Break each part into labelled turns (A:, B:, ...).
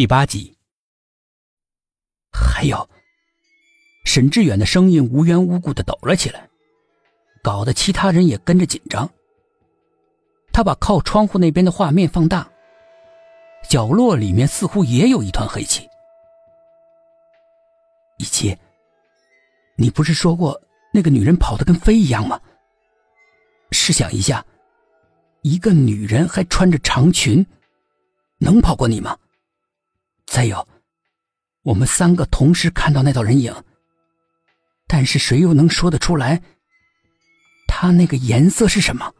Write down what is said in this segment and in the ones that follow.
A: 第八集。还有，沈志远的声音无缘无故的抖了起来，搞得其他人也跟着紧张。他把靠窗户那边的画面放大，角落里面似乎也有一团黑气。一七，你不是说过那个女人跑得跟飞一样吗？试想一下，一个女人还穿着长裙。能跑过你吗？再有，我们三个同时看到那道人影，但是谁又能说得出来，他那个颜色是什么？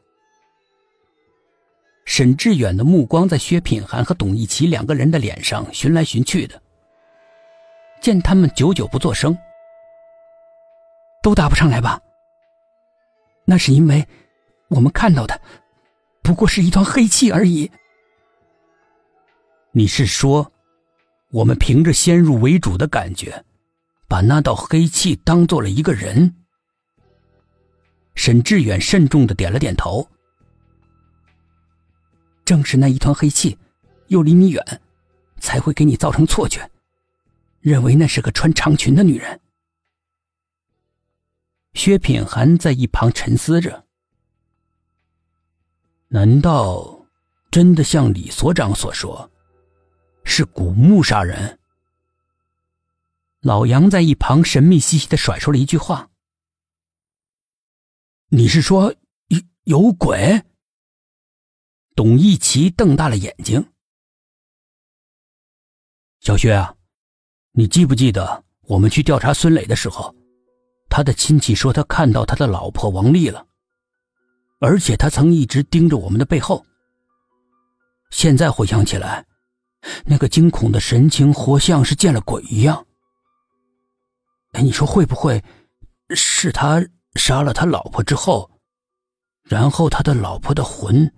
A: 沈志远的目光在薛品涵和董一奇两个人的脸上寻来寻去的，见他们久久不作声，都答不上来吧？那是因为我们看到的不过是一团黑气而已。你是说，我们凭着先入为主的感觉，把那道黑气当做了一个人？沈志远慎重的点了点头。正是那一团黑气，又离你远，才会给你造成错觉，认为那是个穿长裙的女人。薛品涵在一旁沉思着：难道真的像李所长所说？是古墓杀人。老杨在一旁神秘兮兮的甩出了一句话：“你是说有有鬼？”董一奇瞪大了眼睛：“小薛啊，你记不记得我们去调查孙磊的时候，他的亲戚说他看到他的老婆王丽了，而且他曾一直盯着我们的背后。现在回想起来。”那个惊恐的神情，活像是见了鬼一样。哎，你说会不会是他杀了他老婆之后，然后他的老婆的魂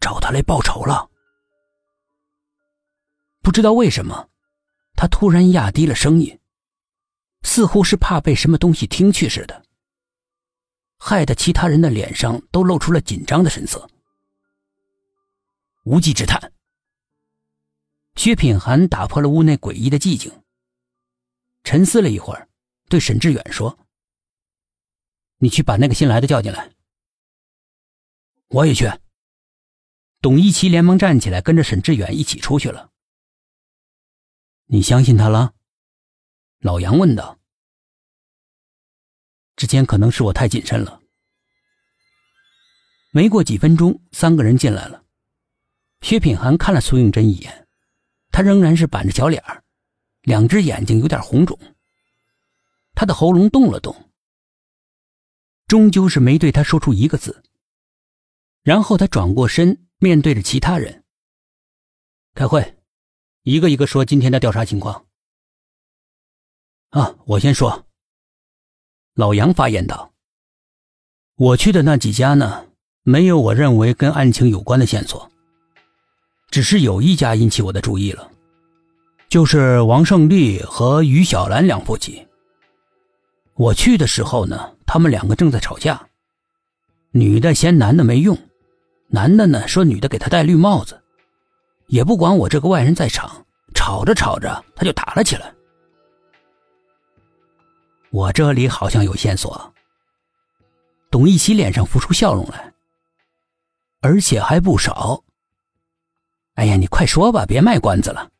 A: 找他来报仇了？不知道为什么，他突然压低了声音，似乎是怕被什么东西听去似的，害得其他人的脸上都露出了紧张的神色。无稽之谈。薛品涵打破了屋内诡异的寂静，沉思了一会儿，对沈志远说：“你去把那个新来的叫进来。”我也去。董一奇连忙站起来，跟着沈志远一起出去了。你相信他了？老杨问道。之前可能是我太谨慎了。没过几分钟，三个人进来了。薛品涵看了苏应真一眼。他仍然是板着小脸儿，两只眼睛有点红肿。他的喉咙动了动，终究是没对他说出一个字。然后他转过身，面对着其他人，开会，一个一个说今天的调查情况。啊，我先说。老杨发言道：“我去的那几家呢，没有我认为跟案情有关的线索。”只是有一家引起我的注意了，就是王胜利和于小兰两夫妻。我去的时候呢，他们两个正在吵架，女的嫌男的没用，男的呢说女的给他戴绿帽子，也不管我这个外人在场，吵着吵着他就打了起来。我这里好像有线索。董一奇脸上浮出笑容来，而且还不少。哎呀，你快说吧，别卖关子了。”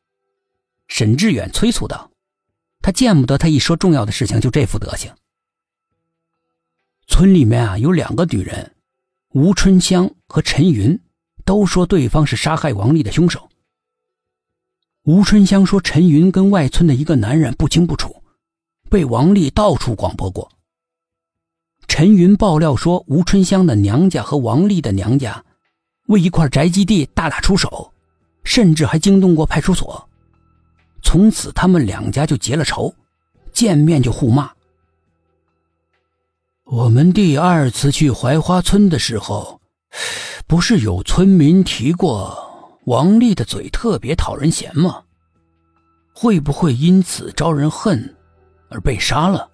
A: 沈志远催促道。他见不得他一说重要的事情就这副德行。村里面啊，有两个女人，吴春香和陈云，都说对方是杀害王丽的凶手。吴春香说陈云跟外村的一个男人不清不楚，被王丽到处广播过。陈云爆料说吴春香的娘家和王丽的娘家为一块宅基地大打出手。甚至还惊动过派出所，从此他们两家就结了仇，见面就互骂。我们第二次去槐花村的时候，不是有村民提过王丽的嘴特别讨人嫌吗？会不会因此招人恨，而被杀了？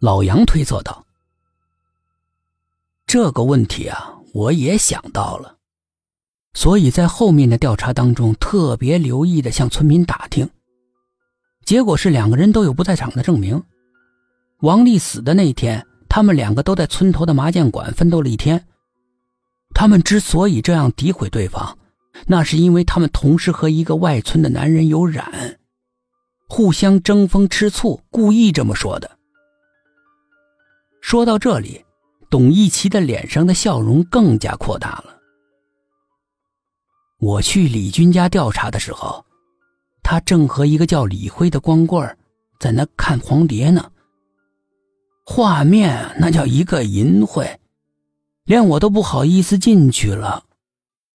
A: 老杨推测道：“这个问题啊，我也想到了。”所以在后面的调查当中，特别留意的向村民打听。结果是两个人都有不在场的证明。王丽死的那一天，他们两个都在村头的麻将馆奋斗了一天。他们之所以这样诋毁对方，那是因为他们同时和一个外村的男人有染，互相争风吃醋，故意这么说的。说到这里，董一奇的脸上的笑容更加扩大了。我去李军家调查的时候，他正和一个叫李辉的光棍在那看黄碟呢。画面那叫一个淫秽。连我都不好意思进去了。